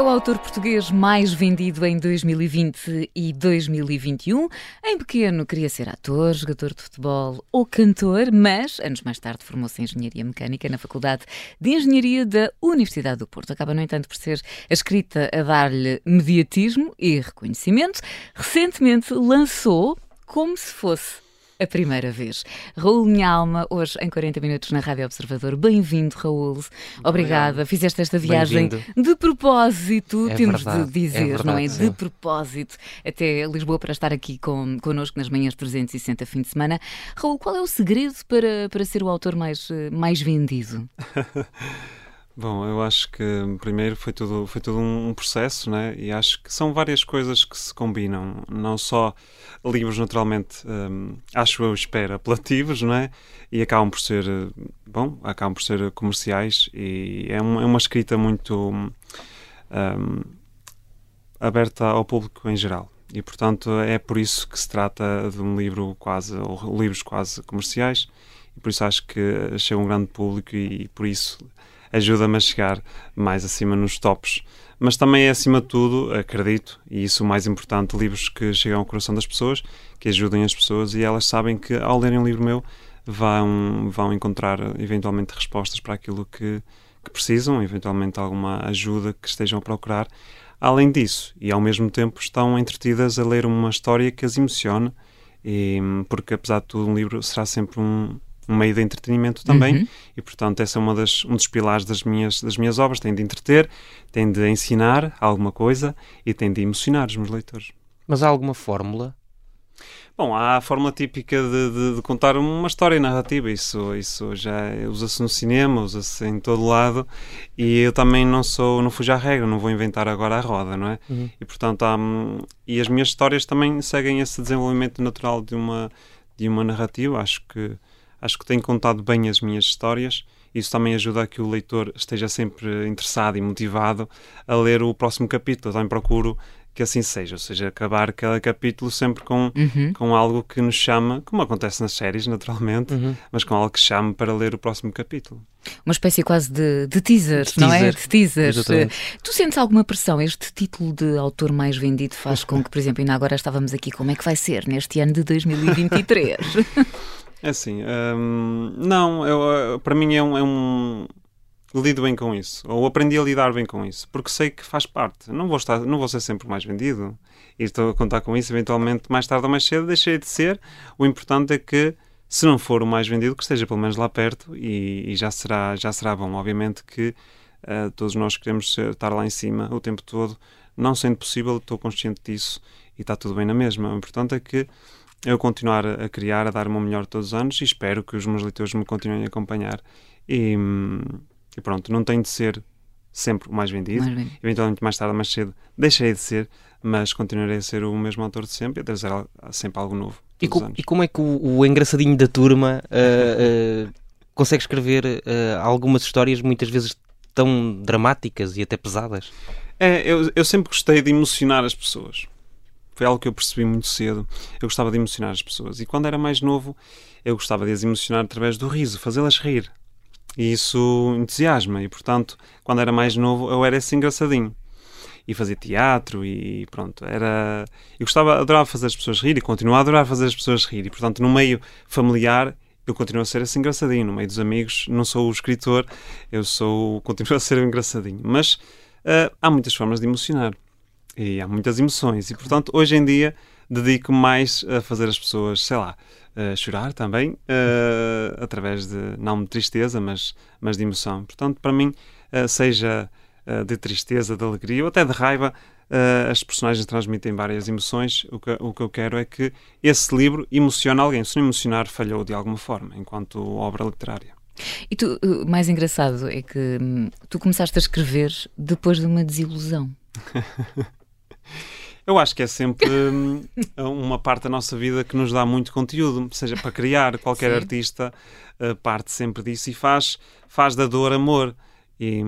É o autor português mais vendido em 2020 e 2021. Em pequeno queria ser ator, jogador de futebol ou cantor, mas anos mais tarde formou-se em Engenharia Mecânica na Faculdade de Engenharia da Universidade do Porto. Acaba, no entanto, por ser a escrita a dar-lhe mediatismo e reconhecimento. Recentemente lançou Como se fosse a primeira vez. Raul Minha Alma, hoje em 40 minutos na Rádio Observador. Bem-vindo, Raul. Obrigada. Fizeste esta viagem de propósito, é temos verdade, de dizer, é verdade, não é? sim. De propósito, até Lisboa para estar aqui com, connosco nas manhãs 360 fim de semana. Raul, qual é o segredo para, para ser o autor mais, eh, mais vendido? Bom, eu acho que primeiro foi tudo, foi tudo um processo, né? E acho que são várias coisas que se combinam. Não só livros, naturalmente, hum, acho eu, espero, apelativos, não é? E acabam por ser, bom, acabam por ser comerciais e é, um- é uma escrita muito hum, aberta ao público em geral. E, portanto, é por isso que se trata de um livro quase, ou livros quase comerciais. E por isso acho que chega um grande público e, por isso ajuda-me a chegar mais acima nos tops. Mas também é, acima de tudo, acredito, e isso o mais importante, livros que chegam ao coração das pessoas, que ajudem as pessoas e elas sabem que ao lerem um livro meu vão, vão encontrar eventualmente respostas para aquilo que, que precisam, eventualmente alguma ajuda que estejam a procurar. Além disso, e ao mesmo tempo estão entretidas a ler uma história que as emocione, e, porque apesar de tudo um livro será sempre um, um meio de entretenimento também, Uhum. e portanto essa é uma das, um dos pilares das minhas, das minhas obras, tem de entreter, tem de ensinar alguma coisa e tem de emocionar os meus leitores. Mas há alguma fórmula? Bom, há a forma típica de, de- de contar uma história narrativa, isso, isso já usa-se no cinema, usa-se em todo lado, e eu também não sou, não fujo à regra, não vou inventar agora a roda, não é? Uhum. E portanto, há, e as minhas histórias também seguem esse desenvolvimento natural de uma, de uma narrativa, acho que, acho que tenho contado bem as minhas histórias, isso também ajuda a que o leitor esteja sempre interessado e motivado a ler o próximo capítulo, eu também procuro que assim seja, ou seja, acabar cada capítulo sempre com Uhum. com algo que nos chama, como acontece nas séries, naturalmente, Uhum. mas com algo que chame para ler o próximo capítulo. Uma espécie quase de, de teasers, De não é? teaser. De teasers. Exatamente. Tu sentes alguma pressão? Este título de autor mais vendido faz com que, por exemplo, ainda agora estávamos aqui, como é que vai ser neste ano de 2023? É assim, hum, não, eu, eh, para mim é um, é um- Lido bem com isso, ou aprendi a lidar bem com isso, porque sei que faz parte. Não vou, estar, não vou ser sempre mais vendido, e estou a contar com isso, eventualmente, mais tarde ou mais cedo, deixei de ser. O importante é que, se não for o mais vendido, que esteja pelo menos lá perto, e, e já, será, já será bom. Obviamente que eh, todos nós queremos estar lá em cima o tempo todo, não sendo possível, estou consciente disso, e está tudo bem na mesma. O importante é que eu continuar a criar, a dar o meu melhor todos os anos e espero que os meus leitores me continuem a acompanhar. E, e pronto, não tem de ser sempre o mais vendido. Mais. Eventualmente, mais tarde ou mais cedo, deixarei de ser, mas continuarei a ser o mesmo autor de sempre e a trazer sempre algo novo. E, co- e como é que o, o engraçadinho da turma ah, ah, consegue escrever ah, algumas histórias muitas vezes tão dramáticas e até pesadas? É, eu, eu sempre gostei de emocionar as pessoas. Foi algo que eu percebi muito cedo. Eu gostava de emocionar as pessoas. E quando era mais novo, eu gostava de as emocionar através do riso, fazê-las rir. E isso entusiasma. E, portanto, quando era mais novo, eu era esse engraçadinho. E fazia teatro e pronto. Era... Eu gostava, adorava fazer as pessoas rir e continuo a adorar fazer as pessoas rir. E, portanto, no meio familiar, eu continuo a ser esse engraçadinho. No meio dos amigos, não sou o escritor, eu sou, continuo a ser o engraçadinho. Mas ah, há muitas formas de emocionar. E há muitas emoções. E, portanto, hoje em dia, dedico mais a fazer as pessoas, sei lá, a chorar também, eh, através de, não de tristeza, mas, mas de emoção. Portanto, para mim, eh, seja de tristeza, de alegria ou até de raiva, as personagens transmitem várias emoções. O que, o que eu quero é que esse livro emocione alguém. Se não emocionar, falhou de alguma forma, enquanto obra literária. E tu, o mais engraçado é que hum, tu começaste a escrever depois de uma desilusão. Eu acho que é sempre hum, uma parte da nossa vida que nos dá muito conteúdo, seja para criar, qualquer Sim. artista uh, parte sempre disso e faz, faz da dor amor. E,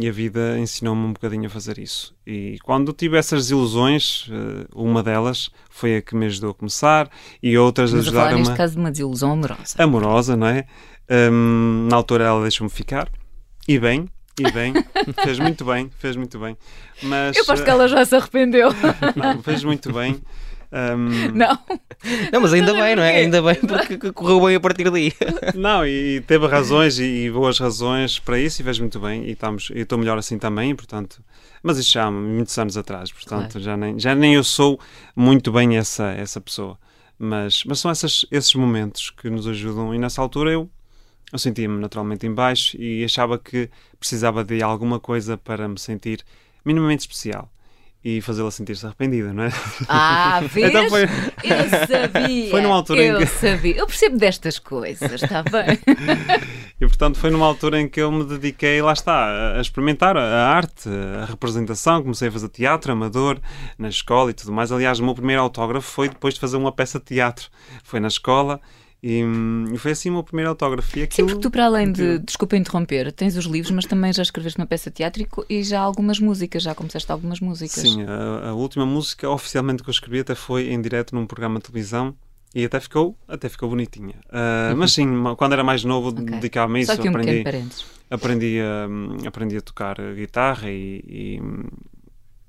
e a vida ensinou-me um bocadinho a fazer isso. E quando tive essas desilusões, uh, uma delas foi a que me ajudou a começar e outras ajudaram-me. neste caso de uma desilusão amorosa. amorosa, não é? Hum, na altura ela deixou-me ficar. E bem, e bem. fez muito bem, fez muito bem. Mas, Eu aposto que ela já se arrependeu. não, fez muito bem. Hum, Não. Não, mas ainda bem, não é? Ainda bem porque correu bem a partir daí. não, e, teve razões e, boas razões para isso e fez muito bem. E estamos, eu estou melhor assim também, portanto. Mas isso já há muitos anos atrás, portanto, Claro. já, nem, já nem eu sou muito bem essa, essa pessoa. Mas, mas são essas, esses momentos que nos ajudam. E nessa altura eu, eu sentia-me naturalmente em baixo e achava que precisava de alguma coisa para me sentir minimamente especial e fazê-la sentir-se arrependida, não é? Ah, vês? Então foi- Eu sabia. Foi numa altura em eu que- sabia. Eu percebo destas coisas, está bem? E portanto foi numa altura em que eu me dediquei, lá está, a- experimentar a a arte, a representação. Comecei a fazer teatro amador na escola e tudo mais. Aliás, o meu primeiro autógrafo foi depois de fazer uma peça de teatro. Foi na escola e, hum, e foi assim o meu primeiro autógrafo. E Sim, porque tu, para além de, desculpa interromper, tens os livros, mas também já escreveste uma peça teatro e, já algumas músicas, já começaste algumas músicas. Sim, a, a última música oficialmente que eu escrevi até foi em direto num programa de televisão. E até ficou, até ficou bonitinha. Ah, mas sim, quando era mais novo, Ok. dedicava-me a isso. Só que um aprendi, aprendi a, aprendi a tocar guitarra e, e,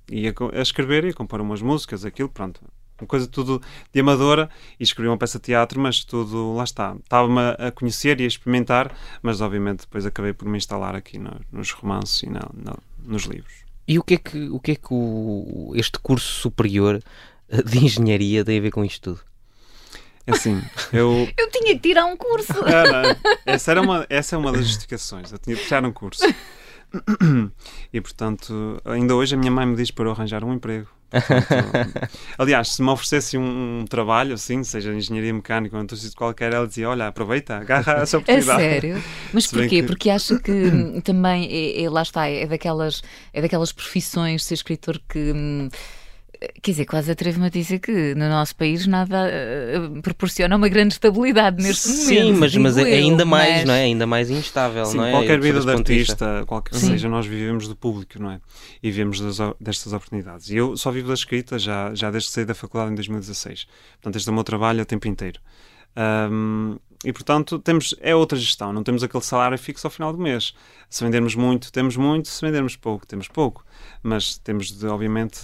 e a, a escrever e a compor umas músicas, aquilo, pronto. Uma coisa tudo de amadora e escrevi uma peça de teatro, mas tudo, lá está. Estava-me a, conhecer e a experimentar, mas obviamente depois acabei por me instalar aqui no- nos romances e na- na- nos livros. E o que é que, o que, é que o- este curso superior de engenharia tem a ver com isto tudo? É Assim, eu. Eu tinha que tirar um curso. Era, essa, era uma, essa é uma das justificações. Eu tinha de fechar um curso. E portanto, ainda hoje a minha mãe me diz para eu arranjar um emprego. Portanto, aliás, se me oferecesse um, um trabalho assim, seja engenharia mecânica ou em outro sítio qualquer, ela dizia: Olha, aproveita, agarra essa É oportunidade. sério? Mas porquê? que- Porque acha que hum, também, é, é- lá está, é daquelas, é daquelas profissões, ser escritor que. Quer dizer, quase atrevo-me a dizer que no nosso país nada eh, proporciona uma grande estabilidade neste momento. Sim, mas, mas é eu, ainda mais, mas- não é? Ainda mais instável, Sim, não é? qualquer vida de artista, qualquer que Sim. seja, nós vivemos do público, não é? E vivemos das, destas oportunidades. E eu só vivo da escrita já, já desde que saí da faculdade em 2016. Portanto, este é o meu trabalho o tempo inteiro. Ahm, e portanto, temos, é outra gestão, não temos aquele salário fixo ao final do mês. Se vendermos muito, temos muito, se vendermos pouco, temos pouco. Mas temos de, obviamente,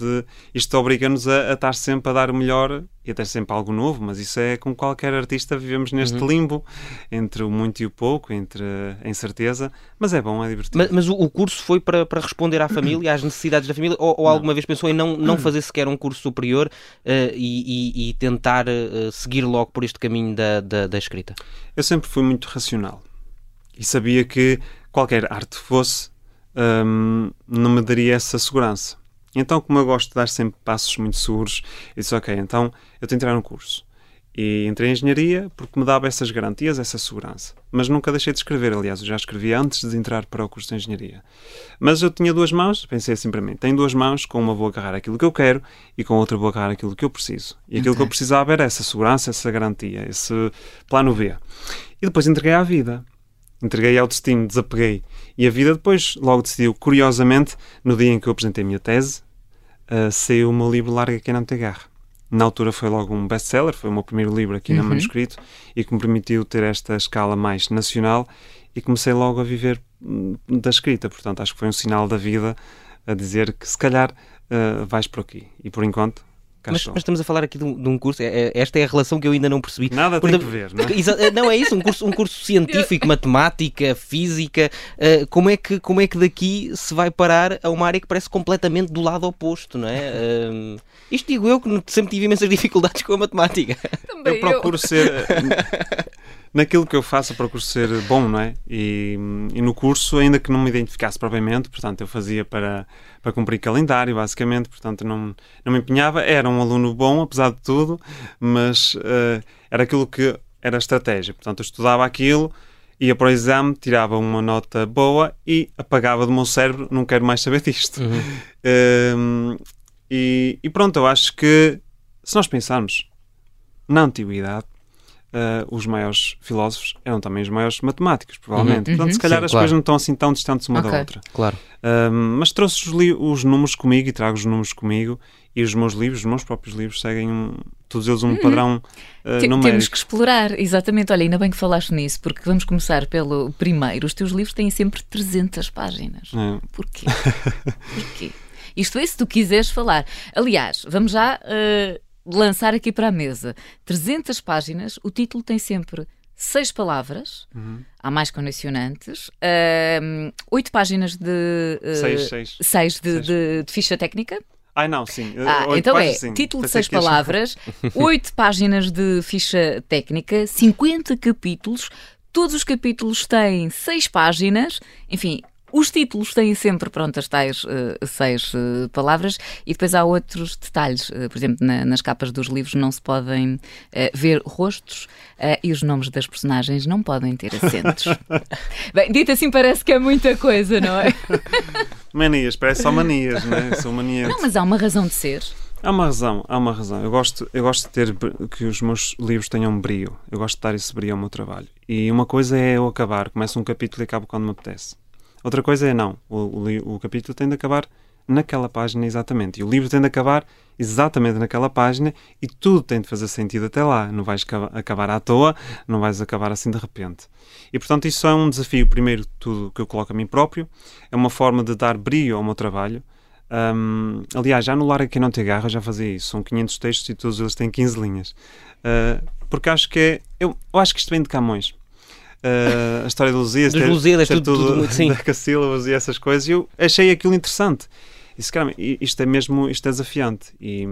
isto obriga-nos a, a estar sempre a dar o melhor e a ter sempre algo novo, mas isso é como qualquer artista, vivemos neste Uhum. limbo entre o muito e o pouco, entre a incerteza, mas é bom, é divertido. Mas, mas o, o curso foi para, para responder à família, às necessidades da família, ou, ou alguma vez pensou em não, não fazer sequer um curso superior eh, e, e- e tentar eh, seguir logo por este caminho da, da, da escrita? Eu sempre fui muito racional e sabia que qualquer arte fosse hum, não me daria essa segurança. Então, como eu gosto de dar sempre passos muito seguros, eu disse: Ok, então eu tenho que entrar num curso. E entrei em engenharia porque me dava essas garantias, essa segurança. Mas nunca deixei de escrever, aliás, eu já escrevia antes de entrar para o curso de engenharia. Mas eu tinha duas mãos, pensei assim para mim: tenho duas mãos, com uma vou agarrar aquilo que eu quero e com outra vou agarrar aquilo que eu preciso. E aquilo que eu precisava era essa segurança, essa garantia, esse plano B. E depois entreguei à vida. Entreguei ao destino, desapeguei. E a vida depois logo decidiu, curiosamente, no dia em que eu apresentei a minha tese, uh, saiu o meu livro Larga Quem Não Te Agarra. Na altura foi logo um best-seller, foi o meu primeiro livro aqui Uhum. manuscrito e que me permitiu ter esta escala mais nacional e comecei logo a viver hum, da escrita. Portanto, acho que foi um sinal da vida a dizer que se calhar uh, vais por aqui. E por enquanto, Mas, mas estamos a falar aqui de um, de um curso, é- é- esta é a relação que eu ainda não percebi. Nada Por tem que ver, não é? Exa- Não é isso, um curso, um curso científico, matemática, física. eh, como, é que, como é que daqui se vai parar a uma área que parece completamente do lado oposto, não é? Eh, isto digo eu que sempre tive imensas dificuldades com a matemática. Também eu procuro ser naquilo que eu faço procuro ser bom não é e, e no curso ainda que não me identificasse propriamente portanto eu fazia para para cumprir calendário basicamente portanto não não me empenhava era um aluno bom apesar de tudo mas eh, era aquilo que era a estratégia portanto eu estudava aquilo ia para o exame, tirava uma nota boa e apagava do meu cérebro, não quero mais saber disto. Uhum. Um, e, e, pronto, eu acho que se nós pensarmos na antiguidade, uh, os maiores filósofos eram também os maiores matemáticos, provavelmente. Uhum. Portanto, se calhar Sim, as claro. coisas não estão assim tão distantes uma Ok. da outra. Claro. Um, mas trouxe os, os números comigo e trago os números comigo e os meus livros, os meus próprios livros, seguem um, todos eles um padrão uh, numérico. Temos que explorar, exatamente. Olha, ainda bem que falaste nisso, porque vamos começar pelo primeiro. Os teus livros têm sempre 300 páginas. É. Porquê? Porquê? Isto é, se tu quiseres falar. Aliás, vamos já eh, lançar aqui para a mesa. 300 páginas, o título tem sempre seis palavras, Uhum. há mais condicionantes, ehm, oito páginas de... eh, Seis, seis. seis de, Seis. de- de ficha técnica. Ai não, sim. Ah, então é páginas, sim. título de seis palavras, oito páginas de ficha técnica, 50 capítulos, todos os capítulos têm seis páginas, enfim. Os títulos têm sempre, pronto, as tais eh, seis eh, palavras e depois há outros detalhes. Eh, por exemplo, na- nas capas dos livros não se podem ver rostos e os nomes das personagens não podem ter acentos. Bem, dito assim parece que é muita coisa, não é? Manias, parece só manias, né? São manias. Não, mas há uma razão de ser. Há uma razão, há uma razão. Eu gosto, eu gosto de ter que os meus livros tenham brio. Eu gosto de dar esse brio ao meu trabalho. E uma coisa é eu acabar, começo um capítulo e acabo quando me apetece. Outra coisa é não. O, o o capítulo tem de acabar naquela página exatamente. E o livro tem de acabar exatamente naquela página e tudo tem de fazer sentido até lá. Não vais acabar à toa, não vais acabar assim de repente. E portanto, isso é um desafio, primeiro tudo, que eu coloco a mim próprio. É uma forma de dar brio ao meu trabalho. Um, aliás, já no Lar Aqui Não Te Agarra já fazia isso. São 500 textos e todos eles têm 15 linhas. Uh, porque acho que é. Eu, eu acho que isto vem de Camões. Uh, a história do Lusíadas, Dos ter- Lusíadas, ter tudo- tudo sim. decassílabos e essas coisas. E eu achei aquilo interessante. E disse, caramba, isto é mesmo isto é desafiante. E,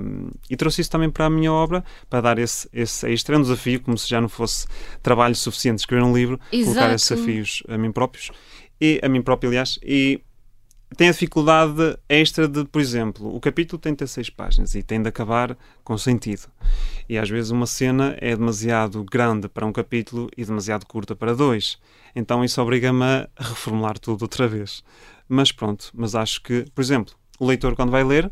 e trouxe isso também para a minha obra, para dar esse, esse extra. É um desafio, como se já não fosse trabalho suficiente escrever um livro, colocar Exato. esses desafios a mim próprios. E a mim próprio, aliás. E tem a dificuldade extra de, por exemplo, o capítulo tem de ter seis páginas e tem de acabar com sentido. E às vezes uma cena é demasiado grande para um capítulo e demasiado curta para dois. Então isso obriga-me a reformular tudo outra vez. Mas pronto, mas acho que, por exemplo, o leitor quando vai ler,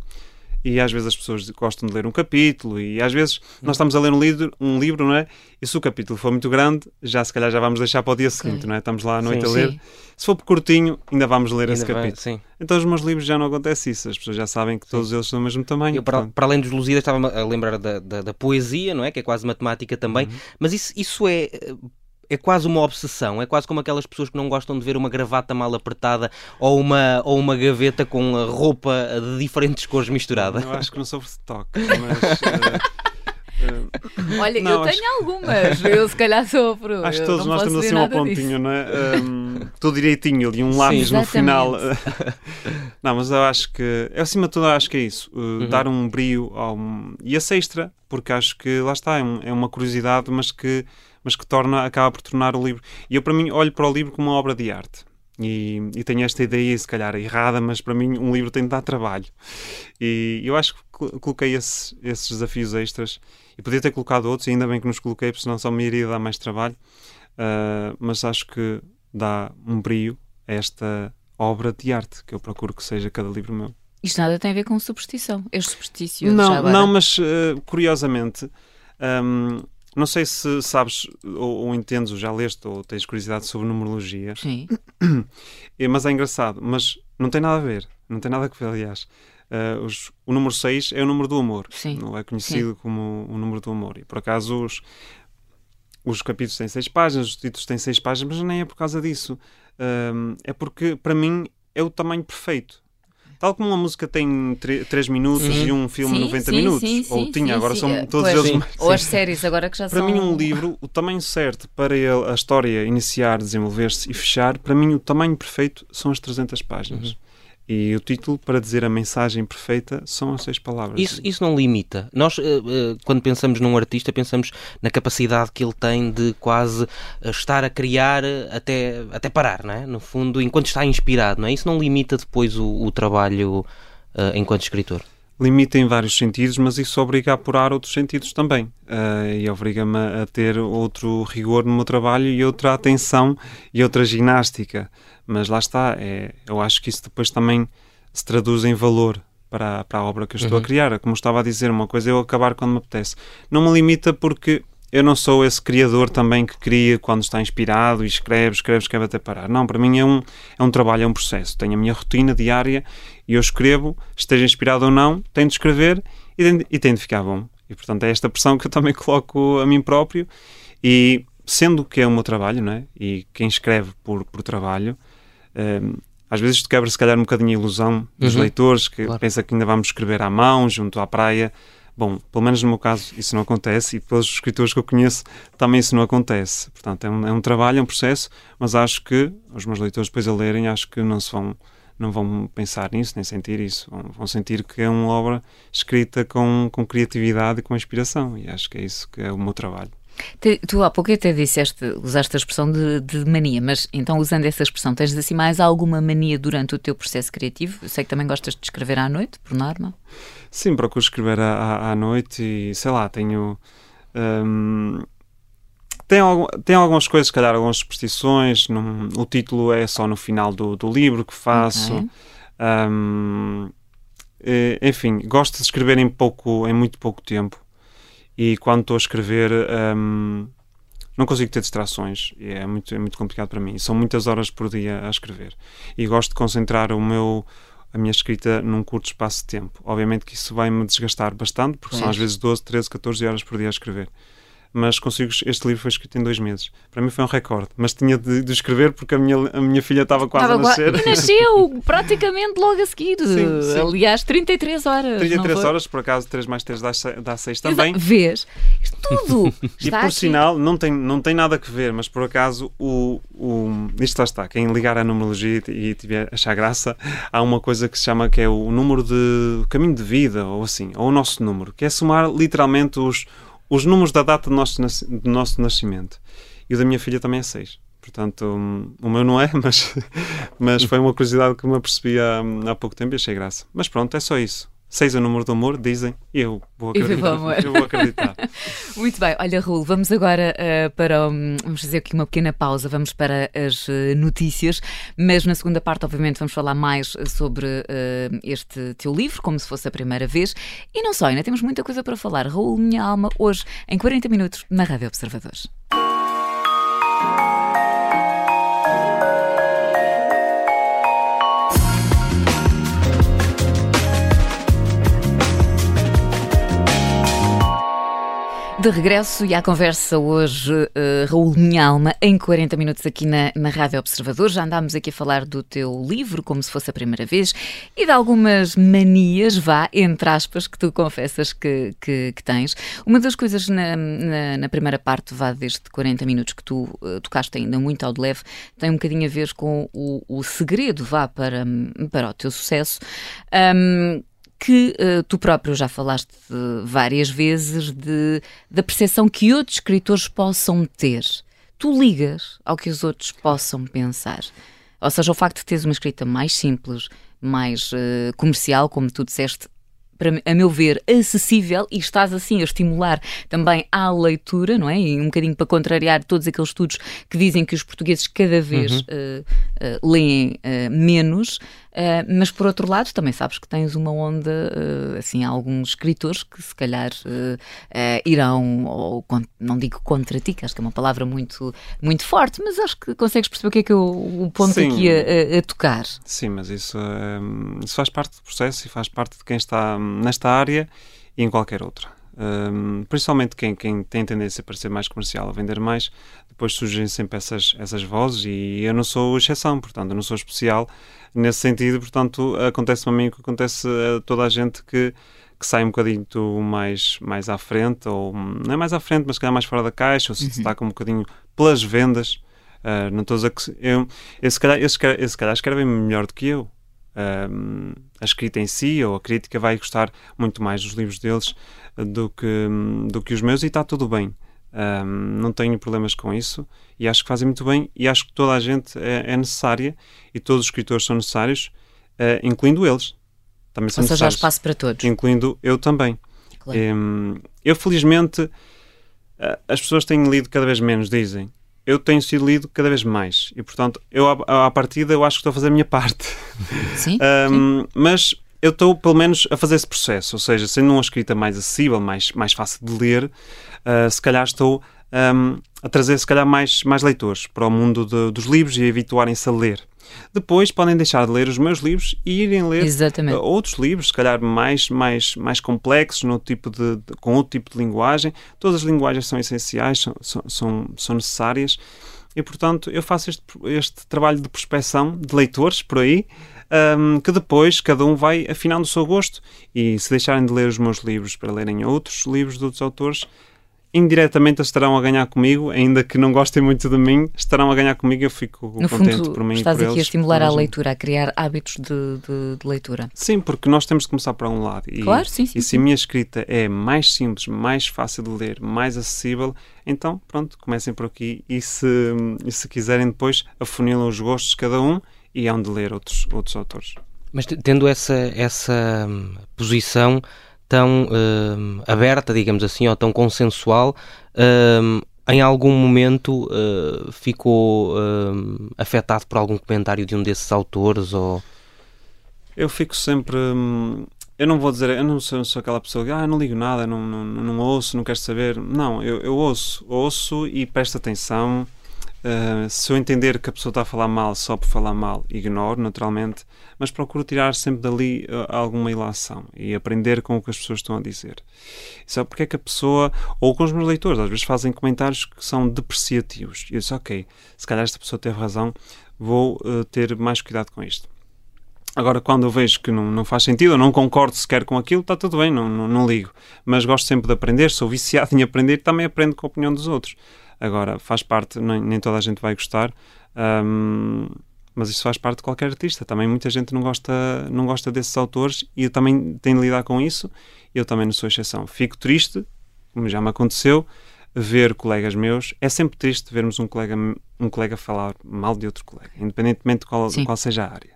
e às vezes as pessoas gostam de ler um capítulo, e às vezes nós estamos a ler um livro, um livro, não é? E se o capítulo for muito grande, já se calhar já vamos deixar para o dia seguinte, não é? Estamos lá à noite Sim, a ler. sim. Se for curtinho, ainda vamos ler esse Ainda vai- capítulo. sim. Então os meus livros já não acontece isso, as pessoas já sabem que todos eles são do mesmo tamanho. Eu, para, para além dos Lusíadas, estava a lembrar da, da, da poesia, não é? Que é quase matemática também. Uhum. Mas isso, isso é. É quase uma obsessão, é quase como aquelas pessoas que não gostam de ver uma gravata mal apertada ou uma, ou uma gaveta com a roupa de diferentes cores misturada. Eu acho que não sou de toque, mas. eh, eh, Olha, Não, eu acho- tenho algumas, eu se calhar sofro. acho que todos nós temos assim um pontinho, não é? Um, tudo direitinho ali, um lápis no Exatamente. final. não, mas eu acho que. Eu, acima de tudo, acho que é isso. uh, Uhum. Dar um brio ao. E esse extra, porque acho que lá está, é, um- é uma curiosidade, mas que, mas que torna, acaba por tornar o livro. E eu, para mim, olho para o livro como uma obra de arte. E, e tenho esta ideia, se calhar errada, mas para mim um livro tem de dar trabalho. E eu acho que col- coloquei esses, esses desafios extras e podia ter colocado outros, e ainda bem que nos coloquei, porque senão só me iria dar mais trabalho. Ah, mas acho que dá um brio a esta obra de arte que eu procuro que seja cada livro meu. Isto nada tem a ver com superstição. És supersticioso Não, não, mas eh, curiosamente, hum, não sei se sabes ou, ou entendes, ou já leste, ou tens curiosidade sobre numerologia, Sim. É, mas é engraçado, mas não tem nada a ver, não tem nada a ver, aliás. Eh, os- o número 6 é o número do amor, Sim. não é conhecido como o número do amor. E por acaso os, os capítulos têm seis páginas, os títulos têm seis páginas, mas nem é por causa disso. Hum, é porque, para mim, é o tamanho perfeito. Tal como uma música tem 3 minutos Sim. e um filme Sim, 90 sim, minutos, ou tinha, agora são todos pois, eles. Ou as séries agora que já Para são... mim, um livro, o tamanho certo para ele, a história iniciar, desenvolver-se e fechar, para mim, o tamanho perfeito são as 300 páginas. E o título, para dizer a mensagem perfeita, são as seis palavras. Isso, isso não limita. Nós, eh, eh, quando pensamos num artista, pensamos na capacidade que ele tem de quase eh, estar a criar até, até parar, não é? No fundo, enquanto está inspirado, não é? Isso não limita depois o, o trabalho enquanto escritor. Limita em vários sentidos, mas isso obriga a apurar outros sentidos também. Uh, e obriga-me a ter outro rigor no meu trabalho e outra atenção e outra ginástica. Mas lá está, é, eu acho que isso depois também se traduz em valor para, para a obra que eu estou uhum. a criar. Como estava a dizer, uma coisa é eu acabar quando me apetece. Não me limita porque eu não sou esse criador também que cria quando está inspirado e escreve, escreve, escreve até parar. Não, para mim é um, é um trabalho, é um processo. Tenho a minha rotina diária e eu escrevo, esteja inspirado ou não, tenho de escrever e, e tem de ficar bom. E portanto é esta pressão que eu também coloco a mim próprio e sendo que é o meu trabalho, não é? E quem escreve por, por trabalho, um, às vezes quebra se calhar um bocadinho a ilusão dos uhum. leitores que claro. pensa que ainda vamos escrever à mão, junto à praia. Bom, pelo menos no meu caso isso não acontece e pelos escritores que eu conheço também isso não acontece. Portanto, é um, é um trabalho, é um processo, mas acho que os meus leitores depois a lerem, acho que não se vão não vão pensar nisso, nem sentir isso. Vão, vão, sentir que é uma obra escrita com, com criatividade e com inspiração. E acho que é isso que é o meu trabalho. Tu há pouco até disseste, usaste a expressão de, de, mania, mas então usando essa expressão, tens assim mais alguma mania durante o teu processo criativo? Eu sei que também gostas de escrever à noite, por norma. Sim, procuro escrever à, à noite e sei lá, tenho. Hum, tem, tem algumas coisas, se calhar, algumas superstições. Num, o título é só no final do, do livro que faço. Okay. Um, enfim, gosto de escrever em, pouco, em muito pouco tempo e quando estou a escrever um, não consigo ter distrações é muito, é muito complicado para mim. São muitas horas por dia a escrever e gosto de concentrar o meu a minha escrita num curto espaço de tempo. Obviamente que isso vai me desgastar bastante, porque são às vezes 12, 13, 14 horas por dia a escrever mas consigo. Este livro foi escrito em dois meses. Para mim foi um recorde, mas tinha de, de escrever porque a minha, a minha filha estava quase estava a nascer. E nasceu praticamente logo a seguir. Sim, sim. Aliás, 33 horas. 33 horas, por acaso, 3 mais 3 dá, dá 6 também. Vês? Isto tudo. e por aqui. sinal, não tem, não tem nada a ver, mas por acaso, o, o, isto lá está. Quem ligar à numerologia e, e tiver achar graça, há uma coisa que se chama que é o número de caminho de vida, ou assim, ou o nosso número, que é somar literalmente os os números da data do nosso, do nosso nascimento. E o da minha filha também é 6. Portanto, o meu não é, mas, mas foi uma curiosidade que me apercebi há, há pouco tempo e achei graça. Mas pronto, é só isso. Seis é o número do amor, dizem, eu vou acreditar. Eu vou acreditar. Muito bem, olha, Raul, vamos agora uh, para. Um, vamos fazer aqui uma pequena pausa, vamos para as uh, notícias, mas na segunda parte, obviamente, vamos falar mais sobre uh, este teu livro, como se fosse a primeira vez. E não só, ainda temos muita coisa para falar. Raul, minha alma, hoje, em 40 minutos, na Rádio Observadores. De regresso e à conversa hoje, uh, Raul Minha Alma, em 40 minutos aqui na, na Rádio Observador. Já andámos aqui a falar do teu livro, como se fosse a primeira vez, e de algumas manias, vá, entre aspas, que tu confessas que, que, que tens. Uma das coisas na, na, na, primeira parte, vá, deste 40 minutos que tu uh, tocaste ainda muito ao de leve, tem um bocadinho a ver com o, o segredo, vá, para, para o teu sucesso. Um, que uh, tu próprio já falaste várias vezes de, da percepção que outros escritores possam ter. Tu ligas ao que os outros possam pensar. Ou seja, o facto de teres uma escrita mais simples, mais uh, comercial, como tu disseste, para, a meu ver, acessível e estás assim a estimular também à leitura, não é? E um bocadinho para contrariar todos aqueles estudos que dizem que os portugueses cada vez uhum. uh, uh, leem uh, menos. Mas por outro lado, também sabes que tens uma onda, assim, alguns escritores que se calhar irão, ou não digo contra ti, que acho que é uma palavra muito, muito forte, mas acho que consegues perceber o que é que eu, o ponto Sim. aqui a, a, tocar. Sim, mas isso, isso faz parte do processo e faz parte de quem está nesta área e em qualquer outra. Um, principalmente quem, quem tem tendência para ser mais comercial, a vender mais, depois surgem sempre essas, essas vozes e eu não sou exceção, portanto, eu não sou especial nesse sentido, portanto, acontece-me a mim o que acontece a toda a gente que, que sai um bocadinho mais, mais à frente, ou não é mais à frente, mas que é mais fora da caixa, ou se uhum. destaca um bocadinho pelas vendas. Uh, não estou a dizer que eu, esse, calhar, esse, esse calhar escrevem melhor do que eu, um, a escrita em si ou a crítica vai gostar muito mais dos livros deles do que, do que os meus e está tudo bem. Um, não tenho problemas com isso e acho que fazem muito bem e acho que toda a gente é, é necessária e todos os escritores são necessários, uh, incluindo eles. também são Ou seja, há necessários, espaço para todos. incluindo eu também. Claro. Hum, eu, felizmente, eh, as pessoas têm lido cada vez menos, dizem. Eu tenho sido lido cada vez mais. E, portanto, eu, à, à partida, eu acho que estou a fazer a minha parte. Sim? Um, mas eu estou, pelo menos, a fazer esse processo. Ou seja, sendo uma escrita mais acessível, mais, mais fácil de ler, uh, se calhar estou um, a trazer, se calhar, mais, mais leitores para o mundo de- dos livros e habituarem-se a ler. Depois podem deixar de ler os meus livros e irem ler Exatamente. uh, outros livros, se calhar mais, mais, mais complexos, no tipo de, de- com outro tipo de linguagem. Todas as linguagens são essenciais, são, são, são, são necessárias. E, portanto, eu faço este, este trabalho de prospecção de leitores por aí, um, que depois cada um vai afinando o seu gosto. E se deixarem de ler os meus livros para lerem outros livros de outros autores, indiretamente estarão a ganhar comigo, ainda que não gostem muito de mim, estarão a ganhar comigo. Eu fico No contente fundo, por mim estás e por aqui a eles, estimular a toda gente. leitura, a criar hábitos de, de- de leitura. Sim, porque nós temos de começar para um lado. E, Claro, sim, sim, E se a minha escrita é mais simples, mais fácil de ler, mais acessível, então pronto, comecem por aqui. E se, e se quiserem depois, afunilam os gostos de cada um e hão de ler outros, outros autores. Mas te- tendo essa, essa hum, posição tão hum, aberta, digamos assim, ou tão consensual, hum, em algum momento uh, ficou afetado por algum comentário de um desses autores? Ou... Eu fico sempre. Eu não vou dizer, eu não sou, sou aquela pessoa que ah, não ligo nada, não, não, não ouço, não quero saber. Não, eu, eu ouço, ouço e presto atenção. Uh, se eu entender que a pessoa está a falar mal só por falar mal, ignoro, naturalmente, mas procuro tirar sempre dali uh, alguma ilação e aprender com o que as pessoas estão a dizer. Só porque é que a pessoa, ou com os meus leitores, às vezes fazem comentários que são depreciativos. E eu disse, ok, se calhar esta pessoa teve razão, vou uh, ter mais cuidado com isto. Agora, quando eu vejo que não, não faz sentido, ou não concordo sequer com aquilo, está tudo bem, não, não, não ligo. Mas gosto sempre de aprender, sou viciado em aprender também aprendo com a opinião dos outros. Agora, faz parte, nem, nem toda a gente vai gostar, hum, mas isso faz parte de qualquer artista. Também muita gente não gosta, não gosta desses autores e eu também tenho de lidar com isso. Eu também não sou exceção. Fico triste, como já me aconteceu, ver colegas meus. É sempre triste vermos um colega, um colega falar mal de outro colega, independentemente de qual, qual seja a área.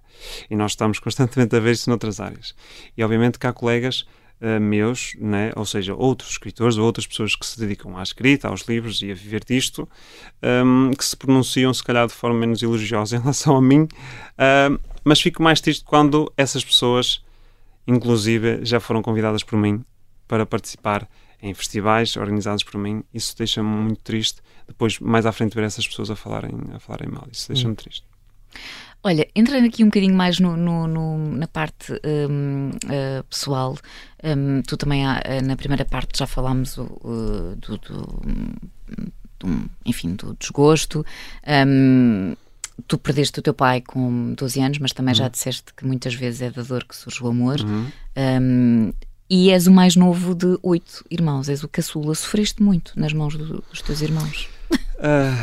E nós estamos constantemente a ver isso noutras áreas. E obviamente que há colegas eh, meus, né? ou seja, outros escritores ou outras pessoas que se dedicam à escrita, aos livros e a viver disto, ehm, que se pronunciam se calhar de forma menos elogiosa em relação a mim, Ehm, mas fico mais triste quando essas pessoas, inclusive, já foram convidadas por mim para participar em festivais organizados por mim. Isso deixa-me muito triste. Depois, mais à frente, ver essas pessoas a falarem, a falarem mal. Isso deixa-me triste. Olha, entrando aqui um bocadinho mais no, no- no- na parte hum, eh, pessoal, hum, tu também há, eh, na primeira parte já falámos o- do, do- do- enfim, do desgosto. Hum, tu perdeste o teu pai com 12 anos, mas também já disseste que muitas vezes é da dor que surge o amor. Uhum. Hum, e és o mais novo de oito irmãos, és o caçula. Sofreste muito nas mãos do- dos teus irmãos. Ah,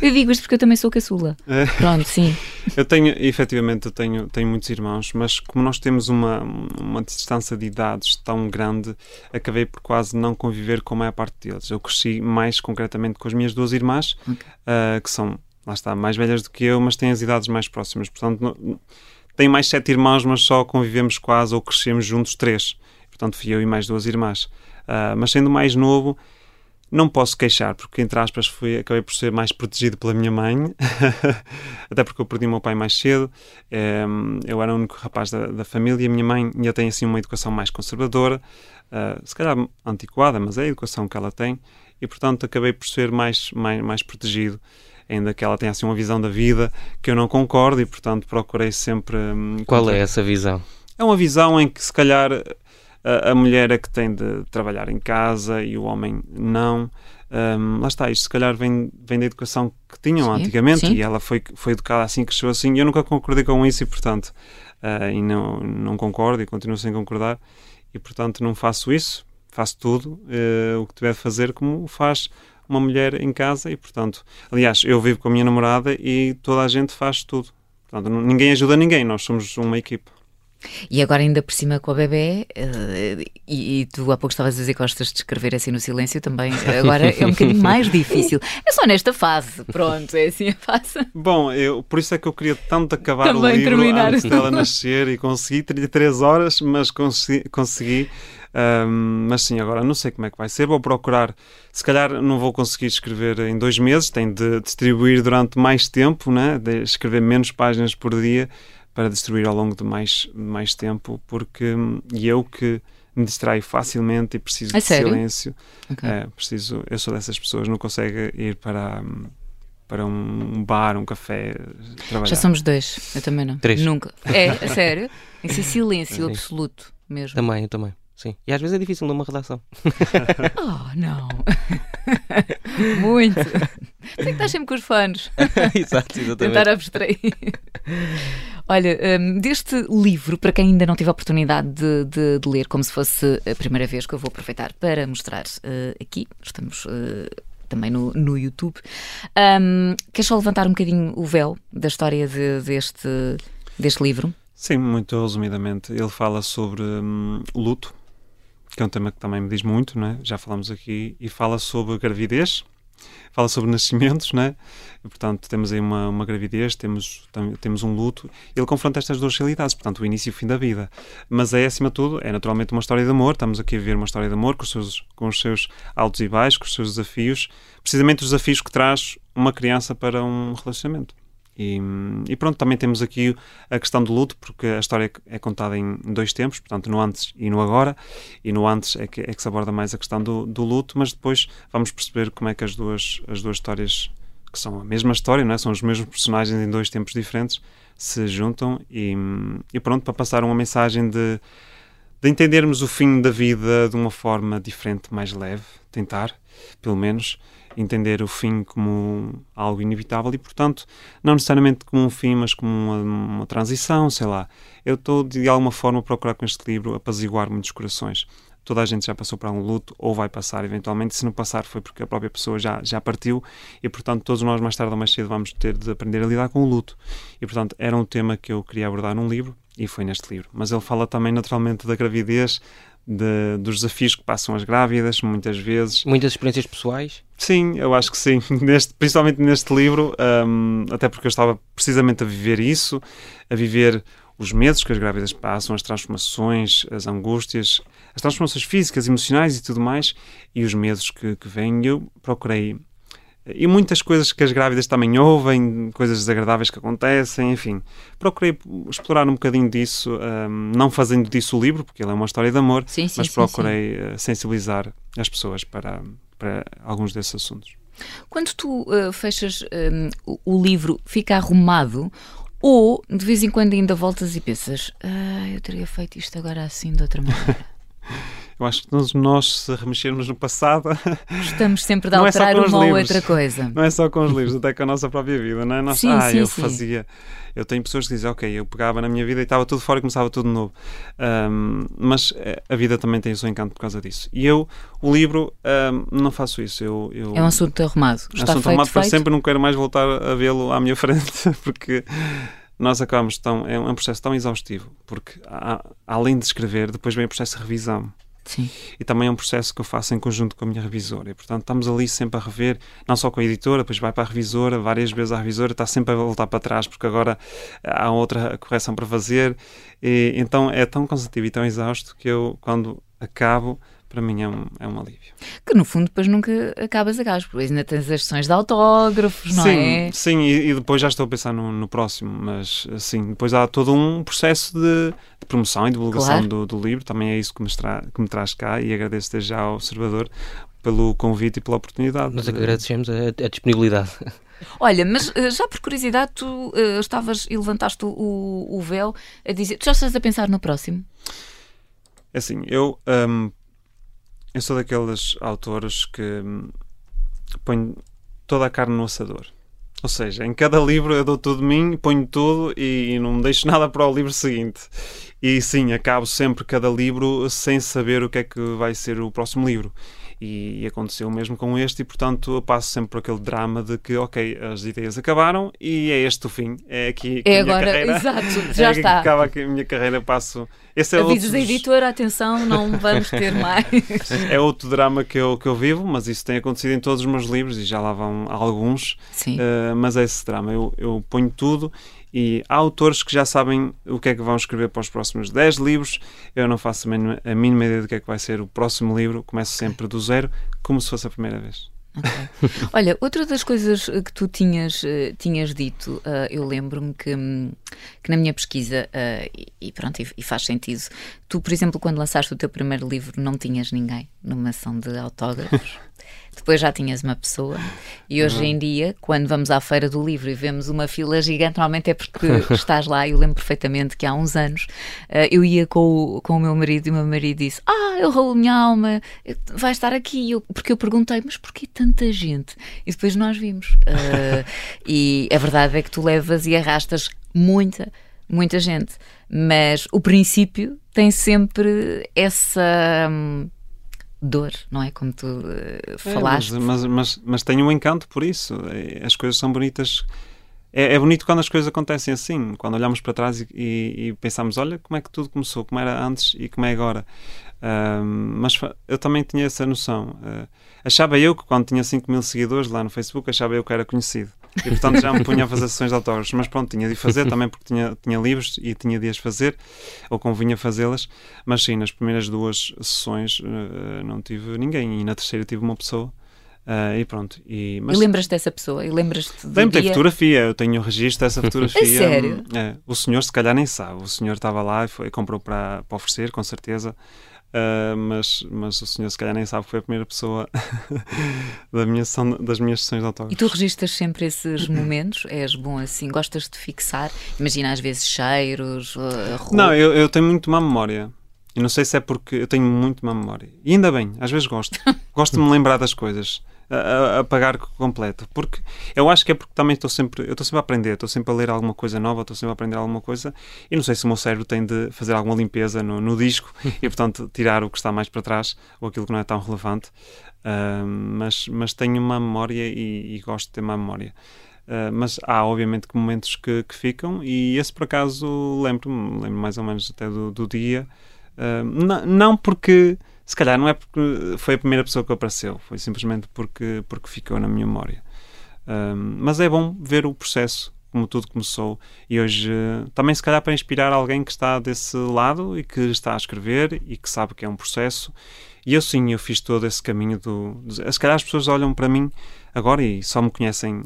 Eu digo isto porque eu também sou caçula. É. Pronto, sim. Eu tenho, efetivamente, eu tenho, tenho muitos irmãos, mas como nós temos uma, uma distância de idades tão grande, acabei por quase não conviver com a maior parte deles. Eu cresci mais concretamente com as minhas duas irmãs, Ok. ah, que são, lá está, mais velhas do que eu, mas têm as idades mais próximas. Portanto, não- tenho mais sete irmãos, mas só convivemos quase ou crescemos juntos três. Portanto, fui eu e mais duas irmãs. Ah, mas sendo mais novo, não posso queixar, porque, entre aspas, fui, acabei por ser mais protegido pela minha mãe, até porque eu perdi o meu pai mais cedo. Eh, eu era o único rapaz da, da família a minha mãe ainda tem assim uma educação mais conservadora, ah, se calhar antiquada, mas é a educação que ela tem, e portanto acabei por ser mais, mais, mais protegido. Ainda que ela tenha assim uma visão da vida que eu não concordo e portanto procurei sempre. hum, Qual é essa visão? é uma visão em que, se calhar, a, a mulher é que tem de trabalhar em casa e o homem não. Hum, lá está, isto se calhar vem, vem da educação que tinham Sim, antigamente sim. e ela foi, foi educada assim, cresceu assim. Eu nunca concordei com isso e, portanto, ah, e não, não concordo e continuo sem concordar. E, portanto, não faço isso. Faço tudo eh, o que tiver de fazer como faz uma mulher em casa e, portanto, aliás, eu vivo com a minha namorada e toda a gente faz tudo. Portanto, ninguém ajuda ninguém, nós somos uma equipe. E agora ainda por cima com a bebê, uh, e, e, tu há pouco estavas a dizer que gostas de escrever assim no silêncio também, agora é um bocadinho mais difícil. É só nesta fase, pronto, é assim a fase. Bom, eu, por isso é que eu queria tanto acabar também o livro terminar. antes dela nascer e consegui 33 horas, mas consegui, consegui um, mas sim, agora não sei como é que vai ser. Vou procurar. Se calhar não vou conseguir escrever em dois meses, tenho de distribuir durante mais tempo, né? de escrever menos páginas por dia para distribuir ao longo de mais, mais tempo, porque e eu que me distraio facilmente e preciso é de sério? silêncio. Okay. É, preciso, eu sou dessas pessoas, não consigo ir para para um bar, um café, trabalhar. Já somos dois, eu também não. Três. Nunca. É, é sério? Esse silêncio absoluto mesmo. Também, eu também. Sim. E às vezes é difícil numa redação. oh, não. Muito. Tem que estar sempre com os fãs. Exato, exatamente. Tentar abstrair. Olha, um, deste livro, para quem ainda não teve a oportunidade de, de, de, ler, como se fosse a primeira vez que eu vou aproveitar para mostrar uh, aqui, estamos. Uh, também no, no YouTube. Um, queres só levantar um bocadinho o véu da história de, deste, deste livro? Sim, muito resumidamente. Ele fala sobre hum, luto, que é um tema que também me diz muito, não é? já falamos aqui, e fala sobre gravidez, fala sobre nascimentos, né? E, portanto, temos aí uma, uma gravidez, temos, temos um luto. Ele confronta estas duas realidades, portanto, o início e o fim da vida. Mas é, acima de tudo, é naturalmente uma história de amor. Estamos aqui a ver uma história de amor com os seus, com os seus altos e baixos, com os seus desafios, precisamente os desafios que traz uma criança para um relacionamento. E, e, pronto, também temos aqui a questão do luto, porque a história é contada em dois tempos, portanto, no antes e no agora. E no antes é que, é que se aborda mais a questão do, do, luto, mas depois vamos perceber como é que as duas, as duas histórias, que são a mesma história, não é? são os mesmos personagens em dois tempos diferentes, se juntam. E, e pronto, para passar uma mensagem de, de entendermos o fim da vida de uma forma diferente, mais leve, tentar, pelo menos entender o fim como algo inevitável e, portanto, não necessariamente como um fim, mas como uma, uma transição, sei lá. Eu estou, de alguma forma, a procurar com este livro apaziguar muitos corações. Toda a gente já passou por um luto ou vai passar eventualmente. Se não passar, foi porque a própria pessoa já, já partiu e, portanto, todos nós, mais tarde ou mais cedo, vamos ter de aprender a lidar com o luto. E, portanto, era um tema que eu queria abordar num livro e foi neste livro. Mas ele fala também, naturalmente, da gravidez, de, dos desafios que passam as grávidas, muitas vezes. Muitas experiências pessoais? Sim, eu acho que sim. Neste, principalmente neste livro, um, até porque eu estava precisamente a viver isso, a viver os medos que as grávidas passam, as transformações, as angústias, as transformações físicas, emocionais e tudo mais, e os medos que, que vêm. Eu procurei e muitas coisas que as grávidas também ouvem, coisas desagradáveis que acontecem, enfim. Procurei explorar um bocadinho disso, um, não fazendo disso o livro, porque ele é uma história de amor, sim, sim, mas sim, procurei uh, sensibilizar as pessoas para, para alguns desses assuntos. Quando tu uh, fechas um, o, o livro, fica arrumado ou de vez em quando ainda voltas e pensas, ah, eu teria feito isto agora assim de outra maneira? Eu acho que todos nós, se remexermos no passado. Gostamos sempre de é alterar é uma ou outra coisa. Não é só com os livros, até com a nossa própria vida, não é? Nós, sim, ah, sim, eu sim. fazia. Eu tenho pessoas que dizem, ok, eu pegava na minha vida e estava tudo fora e começava tudo novo. Um, mas eh, a vida também tem o seu encanto por causa disso. E eu, o livro, um, não faço isso. Eu, eu... É um assunto arrumado. Está assunto feito, arrumado feito. para sempre, não quero mais voltar a vê-lo à minha frente, porque nós acabamos tão. É um processo tão exaustivo, porque além de escrever, depois vem o processo de revisão. Sim. E também é um processo que eu faço em conjunto com a minha revisora. E, portanto, estamos ali sempre a rever, não só com a editora, depois vai para a revisora, várias vezes a revisora está sempre a voltar para trás, porque agora há outra correção para fazer. E, então é tão cansativo e tão exausto que eu, quando acabo, para mim é um, é um alívio. Que no fundo depois nunca acabas a gás, porque ainda tens as sessões de autógrafos, não sim, é? Sim, e, e, depois já estou a pensar no, no, próximo, mas sim, depois há todo um processo de, de promoção e divulgação claro. do, do, livro, também é isso que me, que me traz cá e agradeço desde já ao observador pelo convite e pela oportunidade. Nós agradecemos a, a disponibilidade. Olha, mas eh, já por curiosidade, tu uh, estavas e levantaste o, o, véu a dizer. Tu já estás a pensar no próximo? Assim, eu um, eu sou daqueles autores que hum, ponho toda a carne no assador. Ou seja, em cada livro eu dou tudo de mim, ponho tudo e não deixo nada para o livro seguinte. E sim, acabo sempre cada livro sem saber o que é que vai ser o próximo livro. E, e, aconteceu o mesmo com este, e portanto eu passo sempre por aquele drama de que, ok, as ideias acabaram e é este o fim. É aqui que é a minha agora, carreira. Exato, já é está. acaba aqui a minha carreira, passo. Esse é Avisos outro... a editora, atenção, não vamos ter mais. é outro drama que eu, que eu vivo, mas isso tem acontecido em todos os meus livros e já lá vão alguns. Sim. Uh, mas é esse drama. Eu, eu ponho tudo e há autores que já sabem o que é que vão escrever para os próximos 10 livros. Eu não faço a mínima, ideia do que é que vai ser o próximo livro. Começo sempre do zero, como se fosse a primeira vez. Okay. Olha, outra das coisas que tu tinhas, uh, tinhas dito, uh, eu lembro-me que, um, que na minha pesquisa, uh, e, e, pronto, e, e, faz sentido, tu, por exemplo, quando lançaste o teu primeiro livro, não tinhas ninguém numa ação de autógrafos. Depois já tinhas uma pessoa. E hoje uhum. em dia, quando vamos à feira do livro e vemos uma fila gigante, normalmente é porque estás lá. Eu lembro perfeitamente que há uns anos uh, eu ia com o, com o meu marido e o meu marido disse: Ah, eu rolo minha alma, vai estar aqui. Eu, porque eu perguntei: Mas porquê tanta gente? E depois nós vimos. Uh, e a verdade é que tu levas e arrastas muita, muita gente. Mas o princípio tem sempre essa. Hum, dor, não é? Como tu uh, falaste. É, mas, mas, mas, mas, tem um encanto por isso. É, as coisas são bonitas. É, é, bonito quando as coisas acontecem assim, quando olhamos para trás e, e, e, pensamos: olha como é que tudo começou, como era antes e como é agora. Uh, mas eu também tinha essa noção. Uh, achava eu que quando tinha 5 mil seguidores lá no Facebook, achava eu que era conhecido. E portanto já me punha a fazer sessões de autógrafos. Mas pronto, tinha de fazer também porque tinha, tinha livros e tinha de as fazer, ou convinha fazê-las. Mas sim, nas primeiras duas sessões uh, não tive ninguém e na terceira tive uma pessoa. Uh, e pronto. E, mas... e lembras-te dessa pessoa? E lembras-te Lembro, tem fotografia, eu tenho o registro dessa fotografia. é sério? É, o senhor se calhar nem sabe. O senhor estava lá e foi, comprou para, para oferecer, com certeza. Uh, mas, mas o senhor se calhar nem sabe que foi a primeira pessoa da minha sessão, das minhas sessões de autógrafos. E tu registras sempre esses momentos? És bom assim? Gostas de fixar? Imagina às vezes cheiros, uh, Não, eu, eu tenho muito má memória. E não sei se é porque eu tenho muito má memória. E ainda bem, às vezes gosto. Gosto de me lembrar das coisas a, a pagar completo. Porque eu acho que é porque também estou sempre, eu estou sempre a aprender, estou sempre a ler alguma coisa nova, estou sempre a aprender alguma coisa e não sei se o meu cérebro tem de fazer alguma limpeza no, no disco e, portanto, tirar o que está mais para trás ou aquilo que não é tão relevante. Uh, mas, mas tenho uma memória e, e gosto de ter uma memória. Uh, mas há obviamente momentos que, que, ficam e esse por acaso lembro-me, lembro mais ou menos até do, do dia, não porque se calhar não é porque foi a primeira pessoa que apareceu, foi simplesmente porque, porque ficou na minha memória. Mas é bom ver o processo, como tudo começou, e hoje também, se calhar, para inspirar alguém que está desse lado e que está a escrever e que sabe que é um processo. E eu sim, eu fiz todo esse caminho do. do se calhar as pessoas olham para mim agora e só me conhecem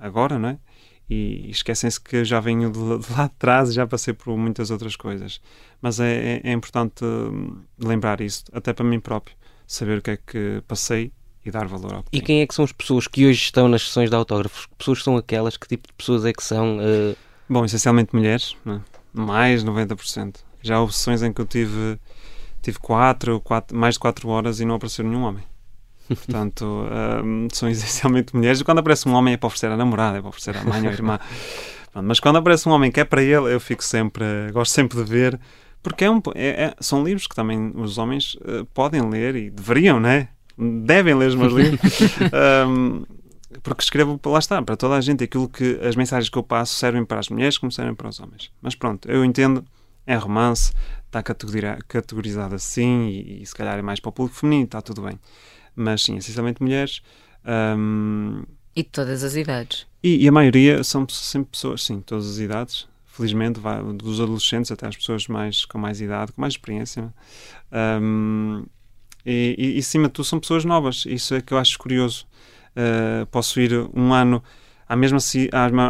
agora, não é? E esquecem-se que já venho de, lá de trás e já passei por muitas outras coisas. Mas é, é, é, importante hum, lembrar isso, até para mim próprio, saber o que é que passei e dar valor ao que E quem é que são as pessoas que hoje estão nas sessões de autógrafos? Que pessoas são aquelas? Que tipo de pessoas é que são? Uh... Bom, essencialmente mulheres, né? mais 90%. Já houve sessões em que eu tive, tive quatro, quatro, mais de 4 horas e não apareceu nenhum homem. Portanto, um, são essencialmente mulheres. E quando aparece um homem é para oferecer a namorada, é para oferecer a mãe ou a irmã. Mas quando aparece um homem que é para ele, eu fico sempre, gosto sempre de ver, porque é um, é, é, são livros que também os homens uh, podem ler e deveriam, né? Devem ler os meus livros. um, porque escrevo, lá está, para toda a gente. Aquilo que as mensagens que eu passo servem para as mulheres como servem para os homens. Mas pronto, eu entendo, é romance, está categorizado assim e, e se calhar é mais para o público feminino, está tudo bem mas sim, essencialmente mulheres. Um, e de todas as idades. E, e, a maioria são sempre pessoas, sim, todas as idades. Felizmente, vai, dos adolescentes até as pessoas mais, com mais idade, com mais experiência. Um, e, e, e, acima de tudo, são pessoas novas. Isso é que eu acho curioso. Uh, posso ir um ano à mesma,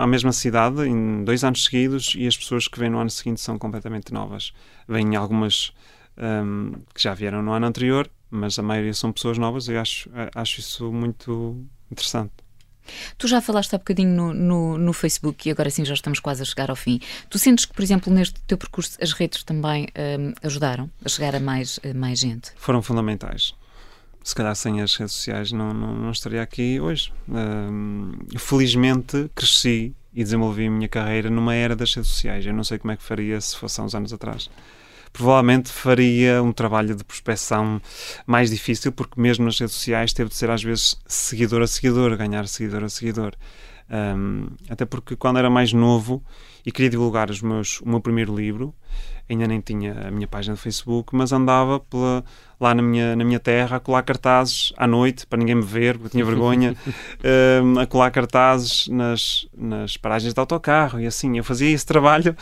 à mesma cidade, em dois anos seguidos, e as pessoas que vêm no ano seguinte são completamente novas. Vêm algumas um, que já vieram no ano anterior mas a maioria são pessoas novas e acho, acho isso muito interessante. Tu já falaste há bocadinho no, no, no, Facebook e agora sim já estamos quase a chegar ao fim. Tu sentes que, por exemplo, neste teu percurso as redes também um, ajudaram a chegar a mais, a mais gente? Foram fundamentais. Se calhar sem as redes sociais não, não, não estaria aqui hoje. Um, felizmente cresci e desenvolvi a minha carreira numa era das redes sociais. Eu não sei como é que faria se fosse há uns anos atrás provavelmente faria um trabalho de prospecção mais difícil, porque mesmo nas redes sociais teve de ser às vezes seguidor a seguidor, ganhar seguidor a seguidor. Um, até porque quando era mais novo e queria divulgar os meus, o meu primeiro livro, ainda nem tinha a minha página do Facebook, mas andava pela, lá na minha, na minha terra a colar cartazes à noite para ninguém me ver, porque eu tinha vergonha, um, a colar cartazes nas, nas paragens de autocarro e assim. Eu fazia esse trabalho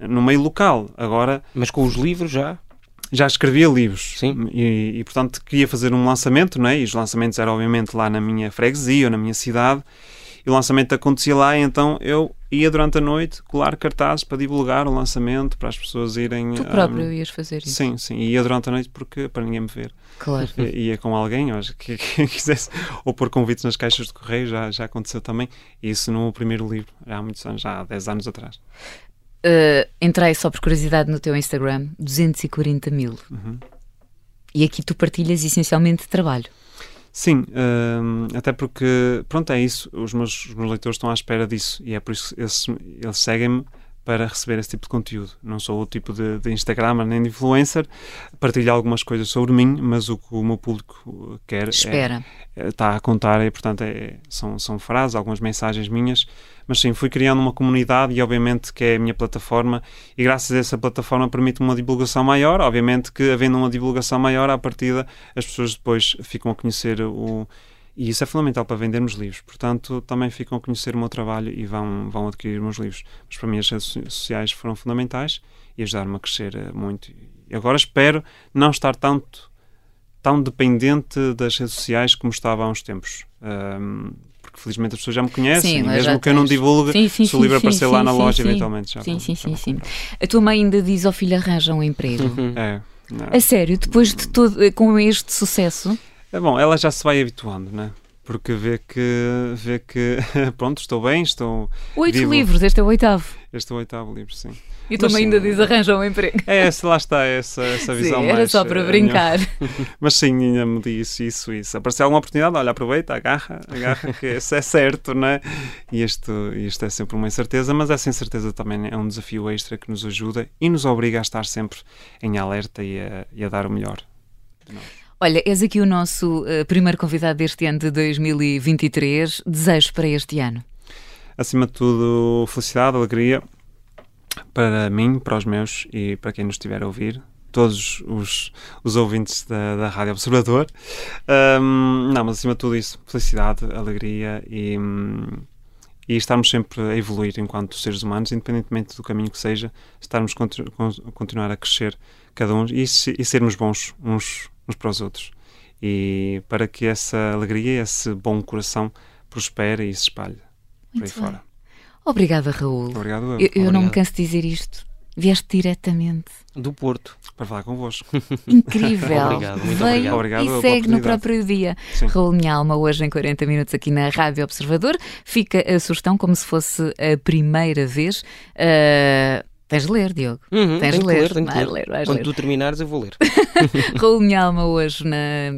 no meio local. Agora. Mas com os livros já? já escrevia livros Sim. E, e, portanto queria fazer um lançamento, não é? E os lançamentos eram obviamente lá na minha freguesia ou na minha cidade e o lançamento acontecia lá, então eu ia durante a noite colar cartazes para divulgar o lançamento, para as pessoas irem. Tu próprio um, ias fazer isso? Sim, sim, ia durante a noite porque para ninguém me ver. Claro. Ia com alguém, ou que, que quisesse, ou pôr convites nas caixas de correio, já, já aconteceu também. Isso no primeiro livro, já há muitos anos, já há 10 anos atrás. Uh, entrei só por curiosidade no teu Instagram, 240 mil. Uhum. E aqui tu partilhas essencialmente trabalho. Sim, um, até porque, pronto, é isso. Os meus, os meus leitores estão à espera disso e é por isso que eles, eles seguem-me para receber esse tipo de conteúdo. Não sou o tipo de, de Instagram nem de influencer, partilho algumas coisas sobre mim, mas o que o meu público quer Espera. É, é, está a contar e, portanto, é, são, são frases, algumas mensagens minhas mas sim, fui criando uma comunidade e obviamente que é a minha plataforma e graças a essa plataforma permite uma divulgação maior, obviamente que havendo uma divulgação maior à partida as pessoas depois ficam a conhecer o e isso é fundamental para vendermos livros, portanto também ficam a conhecer o meu trabalho e vão, vão adquirir meus livros. Mas para mim as redes sociais foram fundamentais e ajudaram-me a crescer eh, muito. E agora espero não estar tanto tão dependente das redes sociais como estava há uns tempos. Um, porque felizmente as pessoas já me conhecem, sim, mesmo que eu não divulgue, sim, sim, se o livro aparecer lá na loja, eventualmente já. Sim, sim, sim, sim. A tua mãe ainda diz ao filho arranja um emprego. Uhum. É. Não. A sério, depois de todo, com este sucesso? É bom, ela já se vai habituando, né? porque vê que, vê que pronto, estou bem, estou. Oito vivo. livros, este é o oitavo. Este é o oitavo livro, sim. E tu ainda diz arranja um emprego. É, essa, lá está, essa, essa visão sim, era mais, só para eh, brincar. Mas sim, ainda me disse isso, isso. Apareceu alguma oportunidade, olha, aproveita, agarra, agarra, que isso é certo, não é? E isto, isto é sempre uma incerteza, mas essa incerteza também é um desafio extra que nos ajuda e nos obriga a estar sempre em alerta e a, e a dar o melhor de nós. Olha, és aqui o nosso uh, primeiro convidado deste ano de 2023. Desejos para este ano? Acima de tudo, felicidade, alegria para mim, para os meus e para quem nos estiver a ouvir. Todos os, os ouvintes da, da Rádio Observador. Um, não, mas acima de tudo isso, felicidade, alegria e, e estarmos sempre a evoluir enquanto seres humanos, independentemente do caminho que seja, estarmos continu, continuar a crescer cada um e, e sermos bons uns uns para os outros. E para que essa alegria, esse bom coração prospere e se espalhe por aí fora. Obrigada, Raul. Obrigado, eu. Eu, eu não me canso de dizer isto. Vieste diretamente do Porto para falar convosco. Incrível. obrigado, muito Veio obrigado. E segue no próprio dia. Sim. Raul Minha Alma, hoje em 40 minutos aqui na Rádio Observador. Fica a sugestão como se fosse a primeira vez. Uh, Tens de ler, Diogo. Uhum, Tens de ler. ler, tenho ler. ler Quando ler. tu terminares, eu vou ler. Raul Minha Alma, hoje na,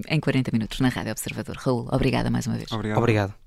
em 40 minutos na Rádio Observador. Raul, obrigada mais uma vez. Obrigado. Obrigado.